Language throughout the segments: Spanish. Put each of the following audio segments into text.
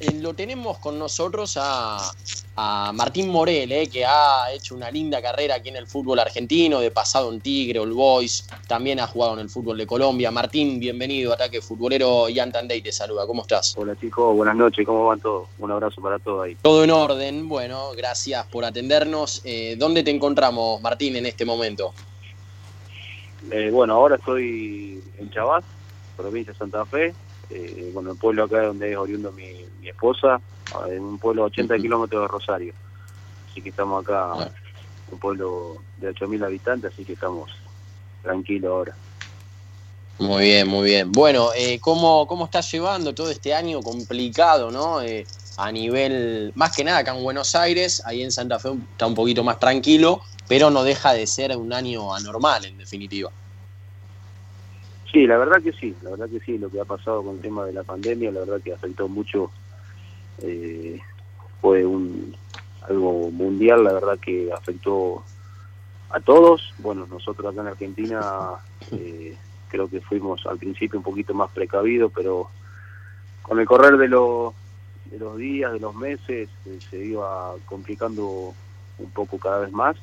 eh, lo tenemos con nosotros a, Martín Morel, eh, que ha hecho una linda carrera aquí en el fútbol argentino, de pasado en Tigre, All Boys, también ha jugado en el fútbol de Colombia. Martín, bienvenido, Ataque Futbolero, Ian Tandey te saluda, ¿cómo estás? Hola chicos, buenas noches, ¿cómo van todos? Un abrazo para todos ahí. Todo en orden, bueno, gracias por atendernos. Eh, ¿Dónde te encontramos, Martín, en este momento? bueno, ahora estoy en Chavás, provincia de Santa Fe, eh, bueno, el pueblo acá donde es oriundo mi, esposa, en un pueblo a 80 kilómetros de Rosario. Así que estamos acá, un pueblo de 8.000 habitantes, así que estamos tranquilos ahora. Muy bien, muy bien. Bueno, eh, ¿cómo, ¿cómo estás llevando todo este año complicado, no? Eh, a nivel, más que nada acá en Buenos Aires, ahí en Santa Fe está un poquito más tranquilo, pero no deja de ser un año anormal en definitiva. Sí, la verdad que sí, la verdad que sí, lo que ha pasado con el tema de la pandemia, la verdad que afectó mucho, eh, fue un algo mundial, la verdad que afectó a todos, bueno, nosotros acá en Argentina eh, creo que fuimos al principio un poquito más precavidos, pero con el correr de, los de los días, de los meses, eh, se iba complicando un poco cada vez más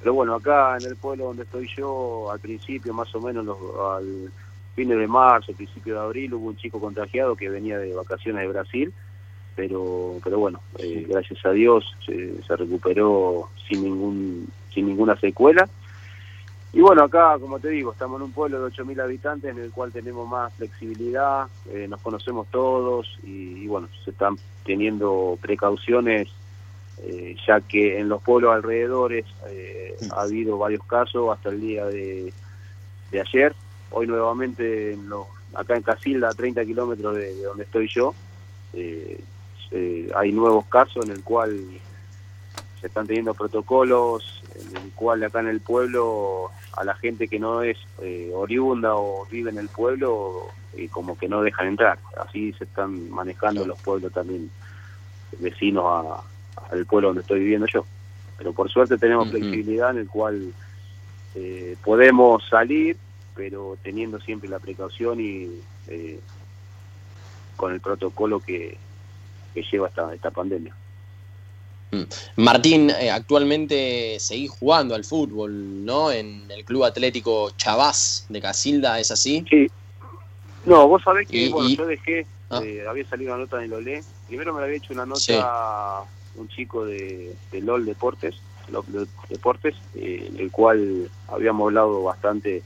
pero bueno, acá en el pueblo donde estoy yo, al principio, más o menos al fines de marzo, principio de abril, hubo un chico contagiado que venía de vacaciones de Brasil, pero pero bueno, eh, gracias a Dios se, se, recuperó sin ningún sin ninguna secuela. Y bueno, acá, como te digo, estamos en un pueblo de 8.000 habitantes en el cual tenemos más flexibilidad, eh, nos conocemos todos y, bueno, se están teniendo precauciones eh, ya que en los pueblos alrededores eh, ha habido varios casos hasta el día de, ayer. Hoy nuevamente en acá en Casilda, a 30 kilómetros de, donde estoy yo, eh, hay nuevos casos en el cual se están teniendo protocolos, en el cual acá en el pueblo a la gente que no es oriunda o vive en el pueblo, como que no dejan entrar. Así se están manejando los pueblos también vecinos a, al pueblo donde estoy viviendo yo. Pero por suerte tenemos flexibilidad en el cual eh, podemos salir, pero teniendo siempre la precaución y eh, con el protocolo que, lleva esta, esta pandemia. Mm. Martín, eh, actualmente seguís jugando al fútbol, ¿no? En el Club Atlético Chavás de Casilda, ¿es así? Sí. No, vos sabés que bueno, yo dejé, ah. había salido una nota en el OLE. Primero me había hecho una nota un chico de, LOL Deportes, LOL Deportes, eh, el cual habíamos hablado bastante,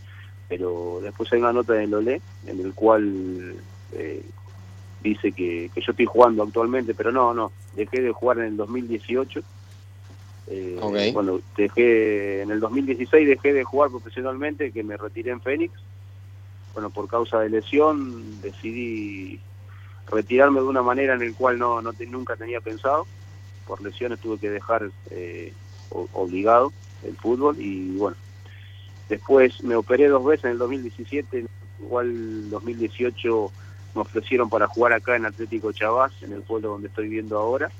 pero después hay una nota en LOLE en el cual eh, dice que, yo estoy jugando actualmente, pero no, no, dejé de jugar en el 2018. Eh, Bueno, dejé en el 2016 dejé de jugar profesionalmente, que me retiré en Fénix. Bueno, por causa de lesión decidí retirarme de una manera en el cual no, no nunca tenía pensado por lesiones tuve que dejar eh, obligado el fútbol y bueno, después me operé dos veces en el 2017, igual el 2018 me ofrecieron para jugar acá en Atlético Chavás, en el pueblo donde estoy viviendo ahora.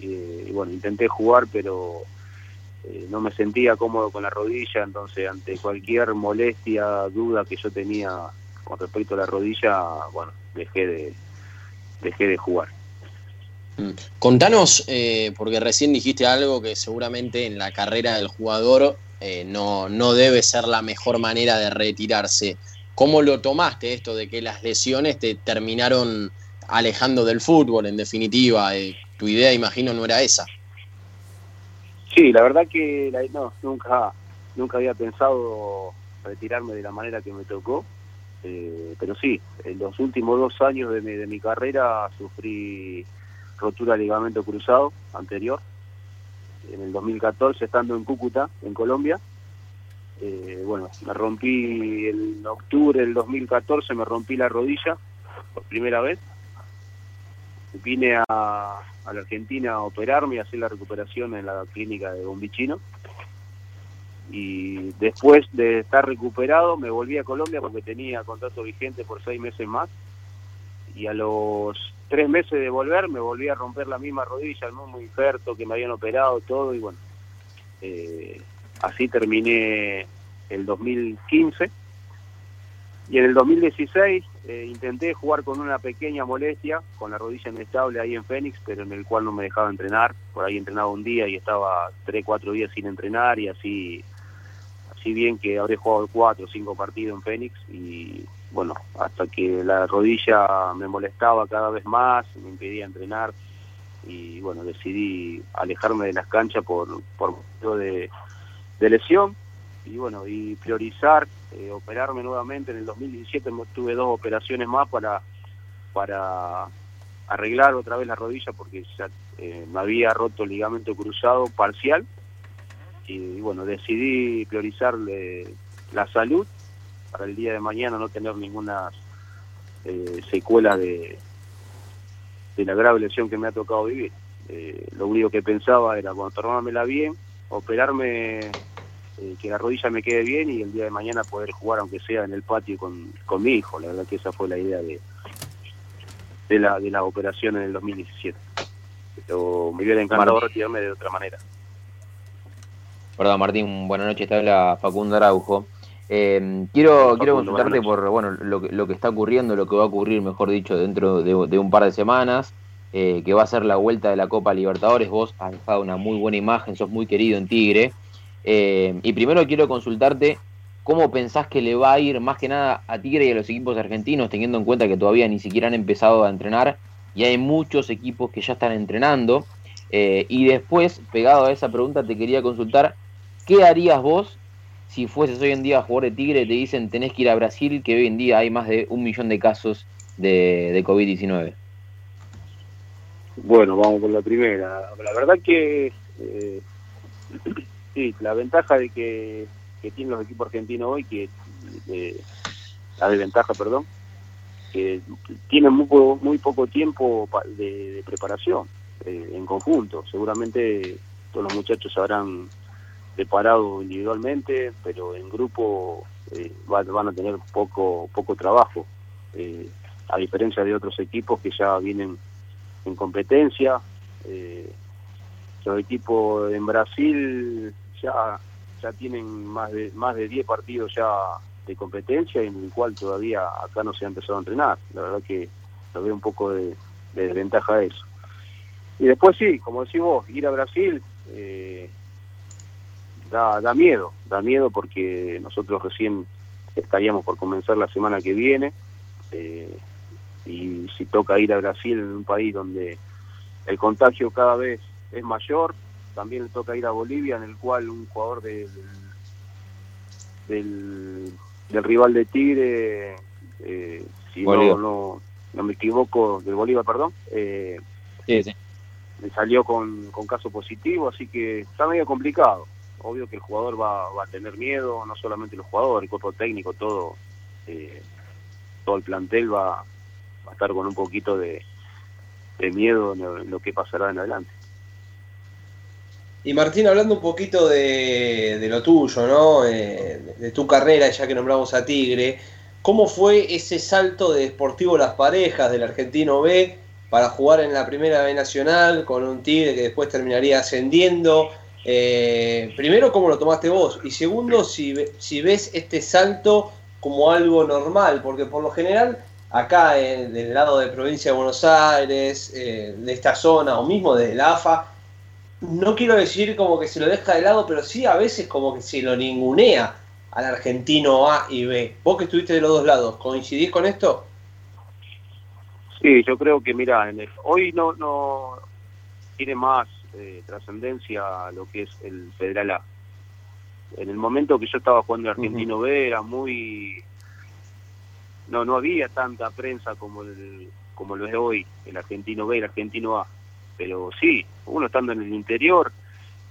y bueno, intenté jugar, pero eh, no me sentía cómodo con la rodilla, entonces ante cualquier molestia, duda que yo tenía con respecto a la rodilla, bueno, dejé de, dejé de jugar. Mm. Contanos, eh, porque recién dijiste algo que seguramente en la carrera del jugador eh, no, no debe ser la mejor manera de retirarse. ¿Cómo lo tomaste esto de que las lesiones te terminaron alejando del fútbol, en definitiva? Eh, tu idea, imagino, no era esa. Sí, la verdad que no, nunca, nunca había pensado retirarme de la manera que me tocó. pero sí, en los últimos dos años de de mi carrera sufrí rotura de ligamento cruzado anterior, en el 2014 estando en Cúcuta, en Colombia. Eh, bueno, me rompí en octubre del 2014, me rompí la rodilla por primera vez. Vine a, a la Argentina a operarme y hacer la recuperación en la clínica de Bombichino. Y después de estar recuperado me volví a Colombia porque tenía contrato vigente por seis meses más. Y a los tres meses de volver me volví a romper la misma rodilla, el mismo injerto que me habían operado, todo, y bueno, eh, así terminé el 2015. Y en el 2016 eh, intenté jugar con una pequeña molestia, con la rodilla inestable ahí en Fénix, pero en el cual no me dejaba entrenar. Por ahí entrenaba un día y estaba tres, cuatro días sin entrenar y así, así bien que habré jugado cuatro o cinco partidos en Fénix y bueno, hasta que la rodilla me molestaba cada vez más, me impedía entrenar y bueno, decidí alejarme de las canchas por, por de, de lesión y bueno, y priorizar eh, operarme nuevamente. En el 2017 tuve dos operaciones más para, para arreglar otra vez la rodilla porque ya eh, me había roto el ligamento cruzado parcial. Y, bueno, decidí priorizar la salud para el día de mañana no tener ninguna eh, secuela de, de la grave lesión que me ha tocado vivir. lo único que pensaba era, bueno, tomármela bien, operarme eh, que la rodilla me quede bien y el día de mañana poder jugar aunque sea en el patio con, con mi hijo. La verdad que esa fue la idea de, de, la, de la operación en el 2017. Pero me hubiera encantado retirarme de otra manera. Perdón, Martín, buenas noches, te habla Facundo Araujo. Eh, quiero quiero consultarte por bueno lo que, lo que está ocurriendo, lo que va a ocurrir, mejor dicho, dentro de, un par de semanas, eh, que va a ser la vuelta de la Copa Libertadores. Vos has dejado una muy buena imagen, sos muy querido en Tigre. Eh, y primero quiero consultarte cómo pensás que le va a ir más que nada a Tigre y a los equipos argentinos, teniendo en cuenta que todavía ni siquiera han empezado a entrenar y hay muchos equipos que ya están entrenando. Eh, y después, pegado a esa pregunta, te quería consultar, ¿qué harías vos si fueses hoy en día jugador de Tigre te dicen tenés que ir a Brasil, que hoy en día hay más de un millón de casos de, COVID-19? Bueno, vamos con la primera. La verdad que eh, Sí, la ventaja de que, tienen los equipos argentinos hoy, que la desventaja, perdón, que tienen muy, muy poco tiempo de, preparación eh, en conjunto. Seguramente todos los muchachos habrán preparado individualmente, pero en grupo eh, van a tener poco poco trabajo, eh, a diferencia de otros equipos que ya vienen en competencia. los equipos en Brasil ya, ya tienen más de, más de 10 partidos ya de competencia en el cual todavía acá no se ha empezado a entrenar. La verdad que lo veo un poco de, desventaja eso. Y después sí, como decís vos, ir a Brasil eh, da, da miedo, da miedo porque nosotros recién estaríamos por comenzar la semana que viene eh, y si toca ir a Brasil en un país donde el contagio cada vez es mayor, también le toca ir a Bolivia, en el cual un jugador del, del, rival de Tigre, eh, si no, no, no, me equivoco, del Bolívar, perdón, eh, salió con, con caso positivo, así que está medio complicado. Obvio que el jugador va, va a tener miedo, no solamente los jugadores, el cuerpo técnico, todo, eh, todo el plantel va, va a estar con un poquito de, de miedo en lo que pasará en adelante. Y Martín, hablando un poquito de, lo tuyo, ¿no? Eh, de, tu carrera, ya que nombramos a Tigre, ¿cómo fue ese salto de Deportivo Las Parejas del Argentino B para jugar en la Primera B Nacional con un Tigre que después terminaría ascendiendo? Eh, primero, ¿cómo lo tomaste vos? Y segundo, si, si ves este salto como algo normal, porque por lo general acá en, del lado de provincia de Buenos Aires, eh, de esta zona, o mismo desde la AFA, no quiero decir como que se lo deja de lado, pero sí a veces como que se lo ningunea al argentino A y B. Vos que estuviste de los dos lados, ¿coincidís con esto? Sí, yo creo que, mira, hoy no, no tiene más eh, trascendencia lo que es el Federal A. En el momento que yo estaba jugando el Argentino B era muy... No, no había tanta prensa como, el, como lo es hoy, el Argentino B, el Argentino A pero sí, uno estando en el interior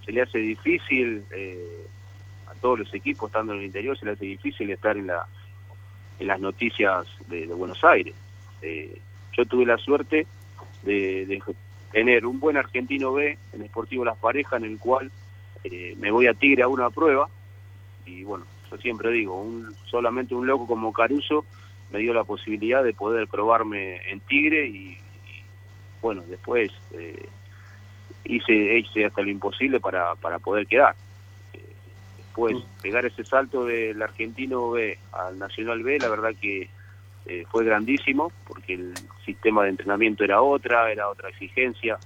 se le hace difícil, eh, a todos los equipos estando en el interior se le hace difícil estar en, la, en las noticias de, Buenos Aires. Eh, yo tuve la suerte de, tener un buen argentino B en Sportivo Las Parejas, en el cual eh, me voy a Tigre a una prueba, y bueno, yo siempre digo, un, solamente un loco como Caruso me dio la posibilidad de poder probarme en Tigre y bueno, después eh, hice, hice hasta lo imposible para, para poder quedar. Eh, después, pegar ese salto del argentino B al Nacional B, la verdad que eh, fue grandísimo porque el sistema de entrenamiento era otra, era otra exigencia.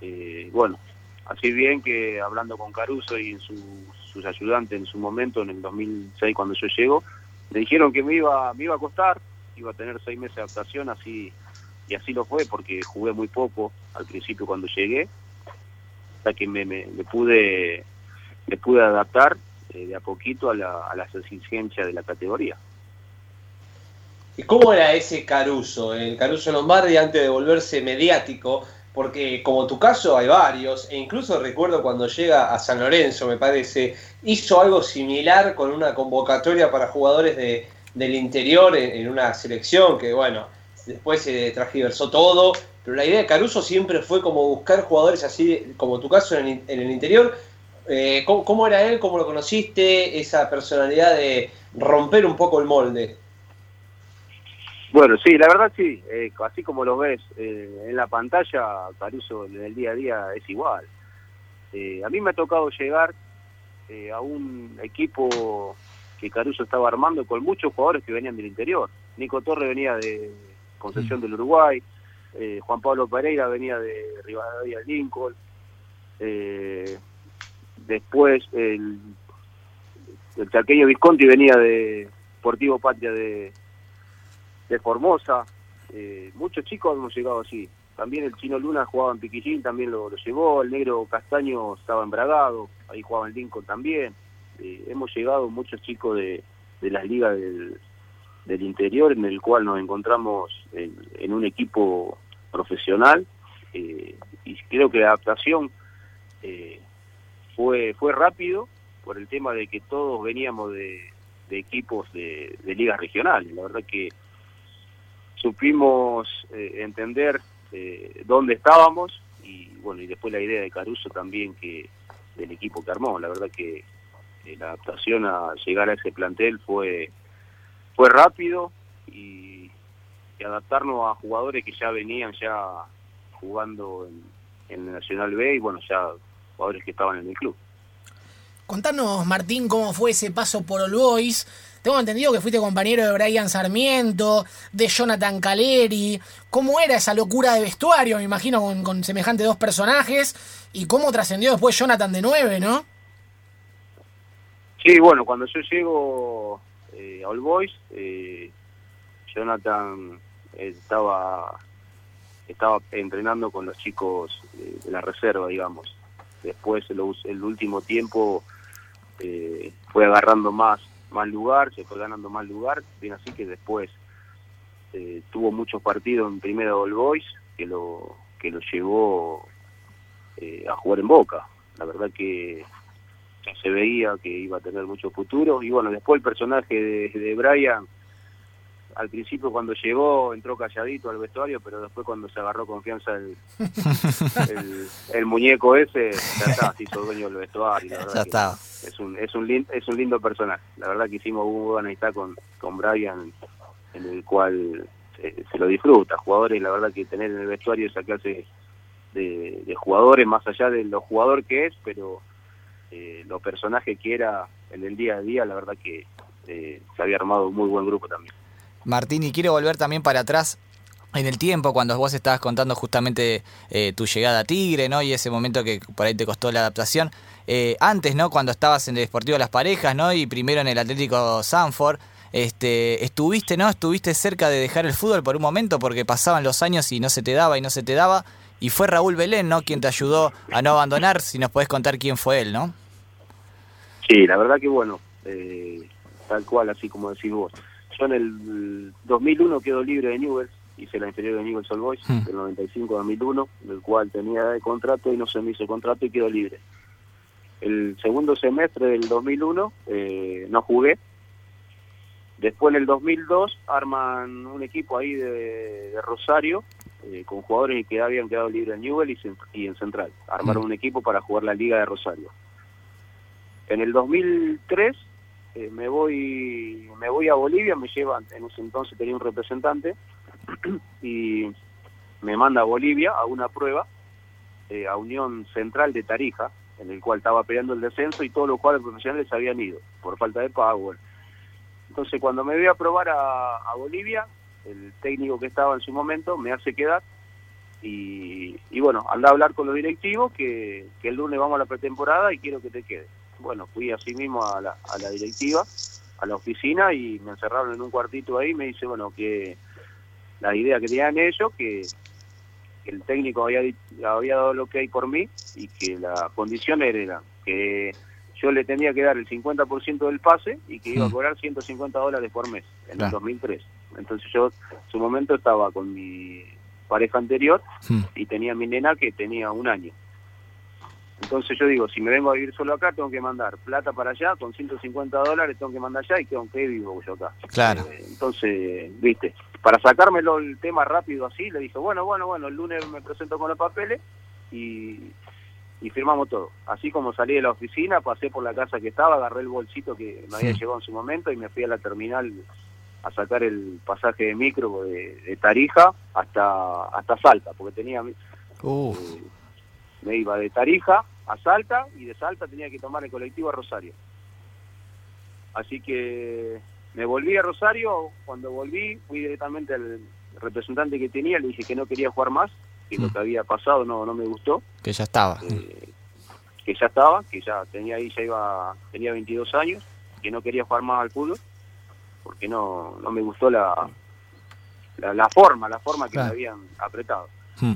Eh, bueno, así bien que hablando con Caruso y sus ayudantes en su momento, en el 2006 cuando yo llego, me dijeron que me iba, me iba a costar, iba a tener seis meses de adaptación, así y así lo fue porque jugué muy poco al principio cuando llegué, hasta que me, me, pude me pude adaptar eh, de a poquito a, la, a las exigencias de la categoría. ¿Y cómo era ese Caruso, el Caruso Lombardi antes de volverse mediático? Porque como tu caso hay varios, e incluso recuerdo cuando llega a San Lorenzo, me parece, hizo algo similar con una convocatoria para jugadores de, del interior en, una selección que, bueno, después se transgiversó todo, pero la idea de Caruso siempre fue como buscar jugadores así, como tu caso en el, interior. Eh, ¿cómo, ¿Cómo era él? ¿Cómo lo conociste? Esa personalidad de romper un poco el molde. Bueno, sí, la verdad sí, eh, así como lo ves eh, en la pantalla, Caruso en el día a día es igual. Eh, a mí me ha tocado llegar a un equipo que Caruso estaba armando con muchos jugadores que venían del interior. Nico Torre venía de Concepción mm. del Uruguay, Juan Pablo Pereira venía de Rivadavia Lincoln, después el, el chaqueño Visconti venía de Sportivo Patria de de Formosa. Eh, muchos chicos hemos llegado así. También el chino Luna jugaba en Piquillín, también lo, llevó. El negro Castaño estaba embragado, ahí jugaba en Lincoln también. Eh, hemos llegado muchos chicos de, de las ligas del, del interior, en el cual nos encontramos en, un equipo profesional. Eh, y creo que la adaptación fue, fue rápido por el tema de que todos veníamos de, de equipos de, de ligas regionales. La verdad que supimos eh, entender eh, dónde estábamos y bueno y después la idea de Caruso también que del equipo que armó la verdad que eh, la adaptación a llegar a ese plantel fue fue rápido y, adaptarnos a jugadores que ya venían ya jugando en, en el Nacional B y bueno ya jugadores que estaban en el club Contanos, Martín, cómo fue ese paso por All Boys. Tengo entendido que fuiste compañero de Brian Sarmiento, de Jonathan Caleri. ¿Cómo era esa locura de vestuario? Me imagino con, con semejante dos personajes. ¿Y cómo trascendió después Jonathan de nueve, no? Sí, bueno, cuando yo llego eh, a All Boys, eh, Jonathan estaba estaba entrenando con los chicos de la reserva, digamos. Después, el, último tiempo, eh, fue agarrando más más lugar, se fue ganando más lugar, bien así que después eh, tuvo muchos partidos en primera All Boys que lo que lo llevó eh, a jugar en Boca. La verdad que ya se veía que iba a tener mucho futuro y bueno, después el personaje de, de Brian al principio cuando llegó entró calladito al vestuario, pero después cuando se agarró confianza el, el, muñeco ese, ya está, se hizo dueño del vestuario. ya está. Es un, es, un es un lindo personaje. La verdad que hicimos una amistad con, con Brian, en el cual se, lo disfruta. Jugadores, la verdad que tener en el vestuario esa clase de, de jugadores, más allá de lo jugador que es, pero eh, lo personaje que era en el día a día, la verdad que eh, se había armado un muy buen grupo también. Martín, y quiero volver también para atrás en el tiempo, cuando vos estabas contando justamente eh, tu llegada a Tigre, ¿no? Y ese momento que por ahí te costó la adaptación. Eh, antes, ¿no? Cuando estabas en el Deportivo de las Parejas, ¿no? Y primero en el Atlético Sanford. Este, estuviste, ¿no? Estuviste cerca de dejar el fútbol por un momento porque pasaban los años y no se te daba y no se te daba. Y fue Raúl Belén, ¿no? Quien te ayudó a no abandonar. Si nos podés contar quién fue él, ¿no? Sí, la verdad que bueno, eh, tal cual, así como decís vos yo en el 2001 quedo libre de Newell's, hice la inferior de Newell's All Boys, hmm. del 95-2001, del cual tenía de contrato y no se me hizo contrato y quedo libre. El segundo semestre del 2001 eh, no jugué. Después en el 2002 arman un equipo ahí de, Rosario eh, con jugadores que habían quedado libres en Newell y, en Central. Armaron hmm. un equipo para jugar la Liga de Rosario. En el 2003 eh, me voy me voy a Bolivia, me llevan, en ese entonces tenía un representante, y me manda a Bolivia a una prueba eh, a Unión Central de Tarija, en el cual estaba peleando el descenso y todos los jugadores profesionales habían ido por falta de pago. Entonces cuando me voy a probar a, Bolivia, el técnico que estaba en su momento me hace quedar y, y bueno, anda a hablar con los directivos que, que el lunes vamos a la pretemporada y quiero que te quede. Bueno, fui así mismo a la, a la directiva, a la oficina y me encerraron en un cuartito ahí y me dice, bueno, que la idea que tenían ellos, que, que el técnico había, había dado lo que hay por mí y que la condición era que yo le tenía que dar el 50% del pase y que iba a Mm. cobrar 150 dólares por mes en Claro. el 2003. Entonces yo en su momento estaba con mi pareja anterior Mm. y tenía mi nena que tenía un año. Entonces yo digo, si me vengo a vivir solo acá, tengo que mandar plata para allá, con 150 dólares tengo que mandar allá y que aunque vivo yo acá. Claro. Eh, entonces, viste, para sacármelo el tema rápido así, le dije, bueno, bueno, bueno, el lunes me presento con los papeles y, y firmamos todo. Así como salí de la oficina, pasé por la casa que estaba, agarré el bolsito que me había Sí. llevado en su momento y me fui a la terminal a sacar el pasaje de micro de, de Tarija hasta hasta Salta, porque tenía Uf, eh, me iba de Tarija a Salta y de Salta tenía que tomar el colectivo a Rosario. Así que me volví a Rosario, cuando volví fui directamente al representante que tenía, le dije que no quería jugar más, que lo Mm. que había pasado no, no me gustó, que ya estaba. eh, que ya estaba, que ya tenía ahí, ya iba, tenía 22 años, que no quería jugar más al fútbol, porque no, no me gustó la, la, la forma, la forma que Claro. me habían apretado. Mm.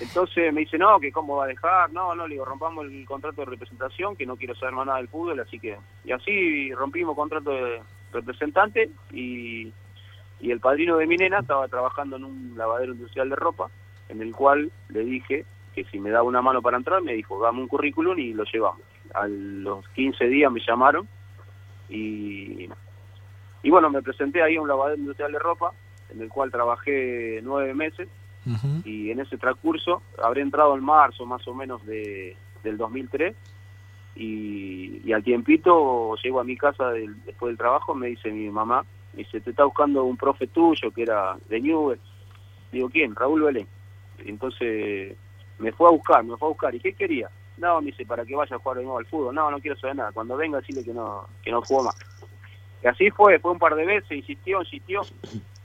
Entonces me dice, no, que cómo va a dejar, no, no, le digo, rompamos el contrato de representación, que no quiero saber más nada del fútbol, así que, y así rompimos contrato de representante y, y el padrino de mi nena estaba trabajando en un lavadero industrial de ropa, en el cual le dije que si me daba una mano para entrar, me dijo, dame un currículum y lo llevamos. A los 15 días me llamaron y, y bueno, me presenté ahí a un lavadero industrial de ropa, en el cual trabajé nueve meses Y en ese transcurso habré entrado en marzo más o menos de, del 2003 y, y al tiempito llego a mi casa del- después del trabajo me dice mi mamá me dice te está buscando un profe tuyo que era de Newell digo quién Raúl Belén entonces me fue a buscar me fue a buscar. Y qué quería no me dice para que vaya a jugar de nuevo al fútbol no no quiero saber nada. Cuando venga decirle que no que no juego más y así fue fue un par de veces insistió insistió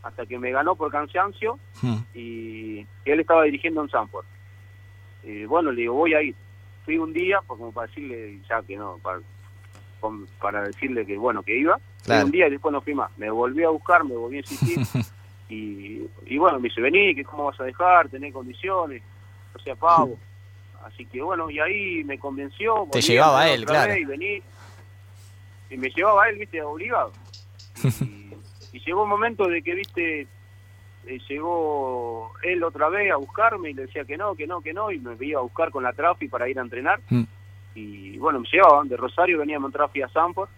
hasta que me ganó por cansancio Mm. y él estaba dirigiendo en Sanford. Y bueno, le digo, voy a ir. Fui un día, pues como para decirle, ya que no, para, para decirle que bueno, que iba. Fui Claro. un día y después no fui más. Me volví a buscar, me volví a insistir. y, y bueno, me dice, vení, que cómo vas a dejar, tenés condiciones, o sea, pavo. Así que bueno, y ahí me convenció. Te llevaba andé él, claro. Y vení. Y me llevaba él, viste, obligado. Y, y llegó un momento de que, viste, eh, llegó él otra vez a buscarme y le decía que no, que no, que no, y me iba a buscar con la Trafi para ir a entrenar. Mm. Y bueno, me llevaban de Rosario, veníamos en Trafi a Sanford.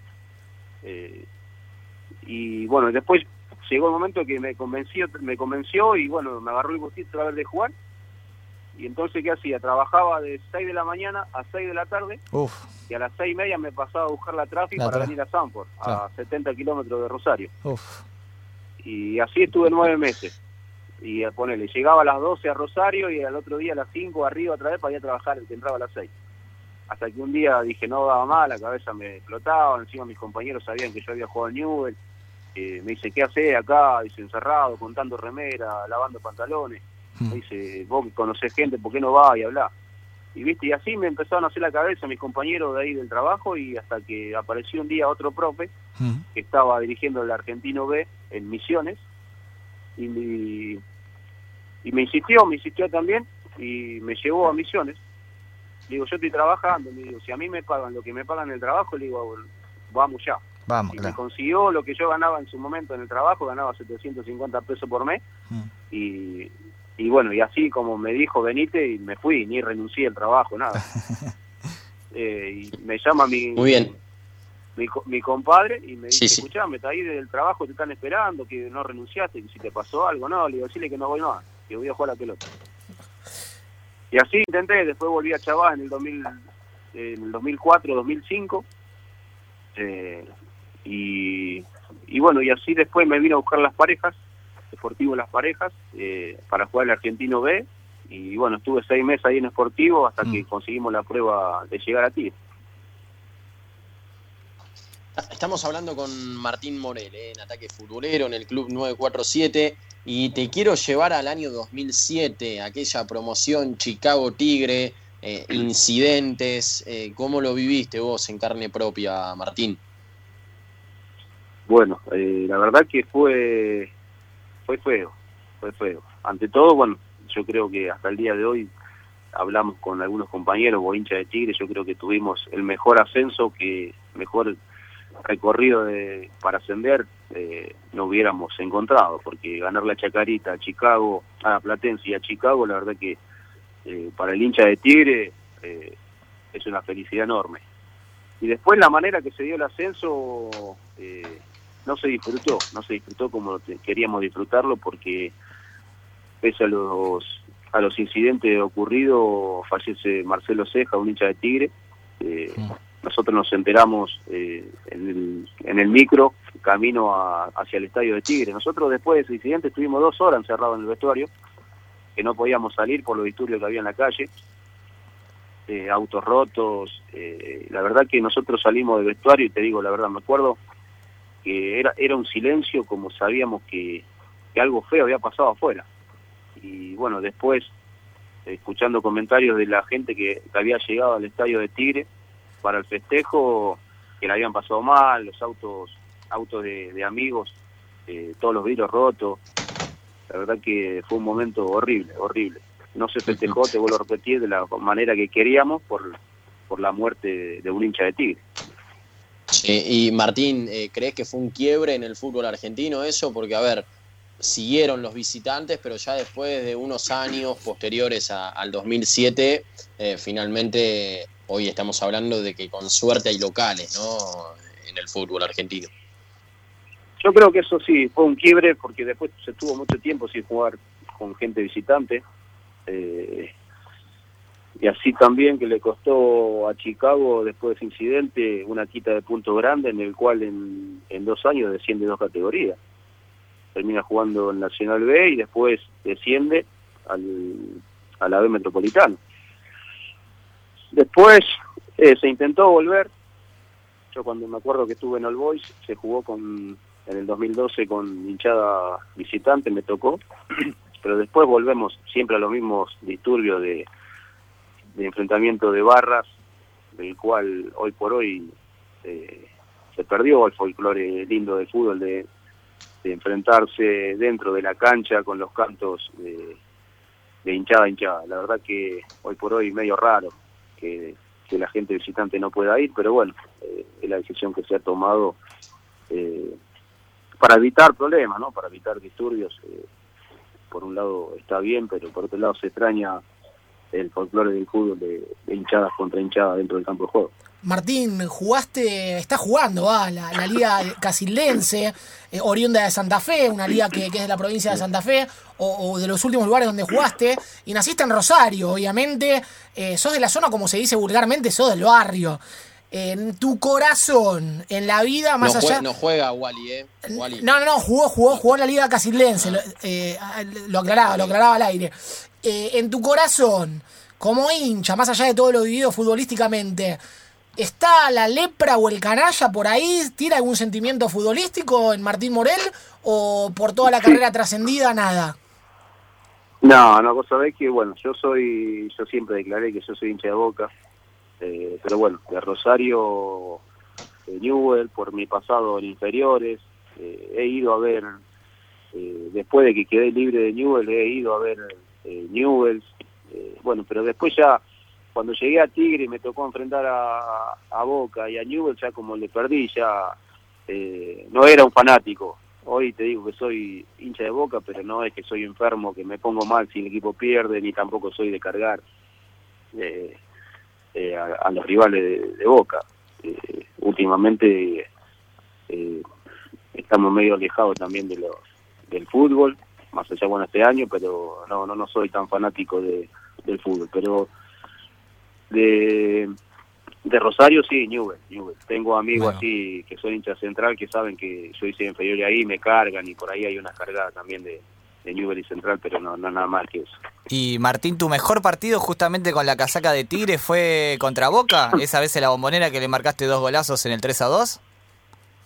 Eh, y bueno, después llegó el momento que me convenció, me convenció y bueno, me agarró el gustito otra vez de jugar. Y entonces, ¿qué hacía? Trabajaba de 6 de la mañana a 6 de la tarde Uf, y a las 6 y media me pasaba a buscar la Trafi La para venir a Sanford, Claro. a 70 kilómetros de Rosario uf. y así estuve nueve meses. Y a ponerle, llegaba a las 12 a Rosario y al otro día a las 5 arriba otra vez para ir a trabajar, el que entraba a las 6. Hasta que un día dije, no daba más, la cabeza me explotaba, encima mis compañeros sabían que yo había jugado en Newell. Eh, me dice, ¿qué haces acá? Dice, encerrado, contando remera, lavando pantalones. Me dice, vos que conocés gente, ¿por qué no vas? Y hablar Y viste, y así me empezaron a hacer la cabeza mis compañeros de ahí del trabajo y hasta que apareció un día otro profe que estaba dirigiendo el Argentino B en Misiones y me, y me insistió, me insistió también y me llevó a Misiones. Le digo, yo estoy trabajando, le digo, si a mí me pagan lo que me pagan en el trabajo, le digo, vamos ya. Vamos, Y me consiguió lo que yo ganaba en su momento en el trabajo, ganaba 750 pesos por mes y, y bueno, y así como me dijo, venite y me fui, ni renuncié al trabajo, nada. Eh, y me llama mi, Muy bien. mi, mi compadre y me Sí, dice, sí. escuchame, está ahí del trabajo, te están esperando, que no renunciaste, que si te pasó algo, no, le digo, decirle que no voy más, que voy a jugar a la pelota. Y así intenté, después volví a Chavá en el 2000, en el 2004, 2005, eh, y, y bueno, y así después me vino a buscar las parejas, Deportivo Las Parejas, eh, para jugar el Argentino B, y bueno, estuve seis meses ahí en Sportivo hasta Mm. que conseguimos la prueba de llegar a ti. Estamos hablando con Martín Morel, eh, en Ataque Futbolero, en el Club 947, y te quiero llevar al año 2007, aquella promoción Chicago Tigre, eh, incidentes, eh, ¿cómo lo viviste vos en carne propia, Martín? Bueno, la verdad que fue, fue feo, fue feo. Ante todo, bueno, yo creo que hasta el día de hoy hablamos con algunos compañeros o hinchas de Tigre, yo creo que tuvimos el mejor ascenso, que mejor recorrido de, para ascender eh, no hubiéramos encontrado, porque ganar la Chacarita a Chicago, a Platense y a Chicago, la verdad que eh, para el hincha de Tigre eh, es una felicidad enorme. Y después la manera que se dio el ascenso no se disfrutó, no se disfrutó como queríamos disfrutarlo, porque pese a los a los incidentes ocurridos, fallece Marcelo Ceja, un hincha de Tigre, nosotros nos enteramos eh, en, el, micro, camino hacia el estadio de Tigre. Nosotros después de ese incidente estuvimos dos horas encerrados en el vestuario, que no podíamos salir por los disturbios que había en la calle, eh, autos rotos. Eh, la verdad que nosotros salimos del vestuario y te digo la verdad, me acuerdo que era, era un silencio como sabíamos que, que algo feo había pasado afuera. Y bueno, después, escuchando comentarios de la gente que había llegado al estadio de Tigre, para el festejo que la habían pasado mal, los autos autos de, amigos, eh, todos los vidrios rotos. La verdad que fue un momento horrible, horrible. No se festejó, te vuelvo a repetir, de la manera que queríamos por, por la muerte de un hincha de Tigre. Y Martín, eh, ¿crees que fue un quiebre en el fútbol argentino eso? Porque, a ver, siguieron los visitantes, pero ya después de unos años posteriores al 2007, eh, finalmente hoy estamos hablando de que con suerte hay locales, ¿no? En el fútbol argentino. Yo creo que eso sí, fue un quiebre porque después se tuvo mucho tiempo sin jugar con gente visitante. Eh, y así también que le costó a Chicago después de ese incidente una quita de punto grande en el cual en, en dos años desciende dos categorías. Termina jugando en Nacional B y después desciende al, a la B Metropolitana. Después eh, se intentó volver. Yo cuando me acuerdo que estuve en All Boys, se jugó con en el 2012 con hinchada visitante, me tocó. Pero después volvemos siempre a los mismos disturbios de, enfrentamiento de barras, del cual hoy por hoy eh, se perdió el folclore lindo del fútbol de, enfrentarse dentro de la cancha con los cantos de, de hinchada a hinchada. La verdad que hoy por hoy medio raro que, la gente visitante no pueda ir, pero bueno, eh, es la decisión que se ha tomado eh, para evitar problemas, ¿no? Para evitar disturbios. Eh, por un lado está bien, pero por otro lado se extraña el folclore del fútbol de, hinchadas contra hinchadas dentro del campo de juego. Martín, jugaste, está jugando la, la, liga casilense, eh, oriunda de Santa Fe, una liga que, es de la provincia de Santa Fe, o, de los últimos lugares donde jugaste, y naciste en Rosario, obviamente, eh, sos de la zona, como se dice vulgarmente, sos del barrio. En tu corazón, en la vida, más allá. no juega Wally, ¿eh? No, no, no, jugó, jugó, jugó en la Liga Casilense, lo, eh, lo aclaraba, lo aclaraba al aire. En tu corazón, como hincha, más allá de todo lo vivido futbolísticamente, ¿Está la lepra o el canalla por ahí? ¿Tira algún sentimiento futbolístico en Martín Morel? ¿O por toda la carrera trascendida, nada? No, no, vos sabés que, bueno, yo soy, yo siempre declaré que yo soy hincha de boca, eh, pero bueno, de Rosario, de Newell, por mi pasado en inferiores, eh, he ido a ver, eh, después de que quedé libre de Newell, he ido a ver Newells, bueno, pero después ya cuando llegué a Tigre me tocó enfrentar a, Boca y a Newell, ya como le perdí, ya eh, no era un fanático. Hoy te digo que soy hincha de Boca, pero no es que soy enfermo, que me pongo mal si el equipo pierde, ni tampoco soy de cargar eh, eh, a, los rivales de, Boca. últimamente estamos medio alejados también de los del fútbol, más allá bueno este año, pero no no no soy tan fanático de, del fútbol, pero de, de Rosario, sí, Newell, Tengo amigos así que son hinchas central que saben que yo hice inferior y ahí me cargan y por ahí hay una cargada también de, de Newell y Central, pero no, no nada más que eso. Y Martín, tu mejor partido justamente con la casaca de Tigre fue contra Boca, esa vez en la bombonera que le marcaste dos golazos en el 3 a 2.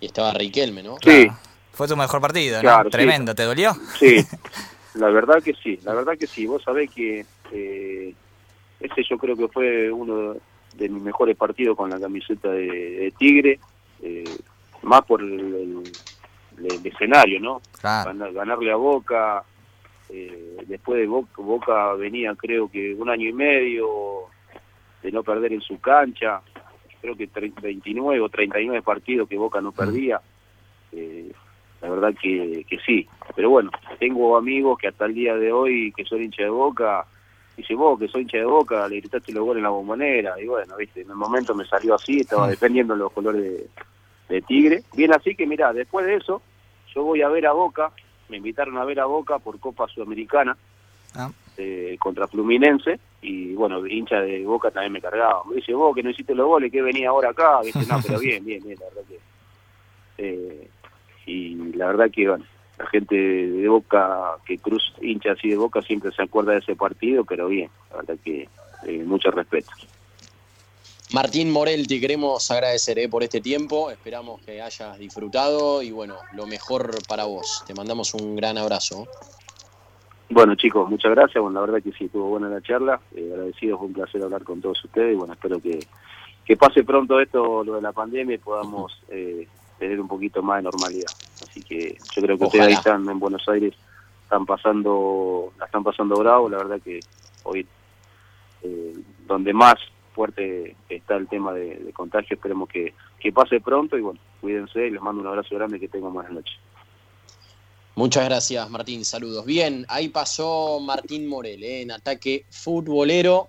Y estaba Riquelme, ¿no? Sí. Fue tu mejor partido, ¿no? Claro, sí. Tremendo, ¿te dolió? Sí, la verdad que sí, la verdad que sí. Vos sabés que eh, ese yo creo que fue uno de mis mejores partidos con la camiseta de, de Tigre, eh, más por el, el- el escenario, ¿no? Claro. Ganar- ganarle a Boca, eh, después de Boca, Boca venía creo que un año y medio de no perder en su cancha, creo que tre- 29 o 39 partidos que Boca no perdía, eh, la verdad que, que sí, pero bueno, tengo amigos que hasta el día de hoy que son hincha de Boca, dice vos que soy hincha de Boca, le gritaste los goles en la bombonera, y bueno, viste, en el momento me salió así, estaba defendiendo los colores de, de Tigre, bien así que mirá, después de eso, yo voy a ver a Boca, me invitaron a ver a Boca por Copa Sudamericana Ah. eh, contra Fluminense. Y bueno, hincha de Boca también me cargaba. Me dice, vos que no hiciste los goles, que venía ahora acá, dice, no, pero bien, bien, bien, la verdad que... eh, y la verdad que, bueno, la gente de Boca, que Cruz hincha así de Boca, siempre se acuerda de ese partido, pero bien, la verdad que eh, mucho respeto. Martín Morel, te queremos agradecer eh, por este tiempo. Esperamos que hayas disfrutado y bueno, lo mejor para vos. Te mandamos un gran abrazo. Bueno chicos, muchas gracias, bueno, la verdad que sí, estuvo buena la charla, eh, agradecido, fue un placer hablar con todos ustedes y bueno, espero que, que pase pronto esto, lo de la pandemia y podamos eh, tener un poquito más de normalidad. Así que yo creo que ustedes ahí Ojalá. están en Buenos Aires, están pasando, la están pasando bravo, la verdad que hoy eh, donde más fuerte está el tema de, de contagio, esperemos que, que pase pronto y bueno, cuídense y les mando un abrazo grande y que tengan buenas noches. Muchas gracias, Martín. Saludos. Bien, ahí pasó Martín Morel eh, en ataque futbolero.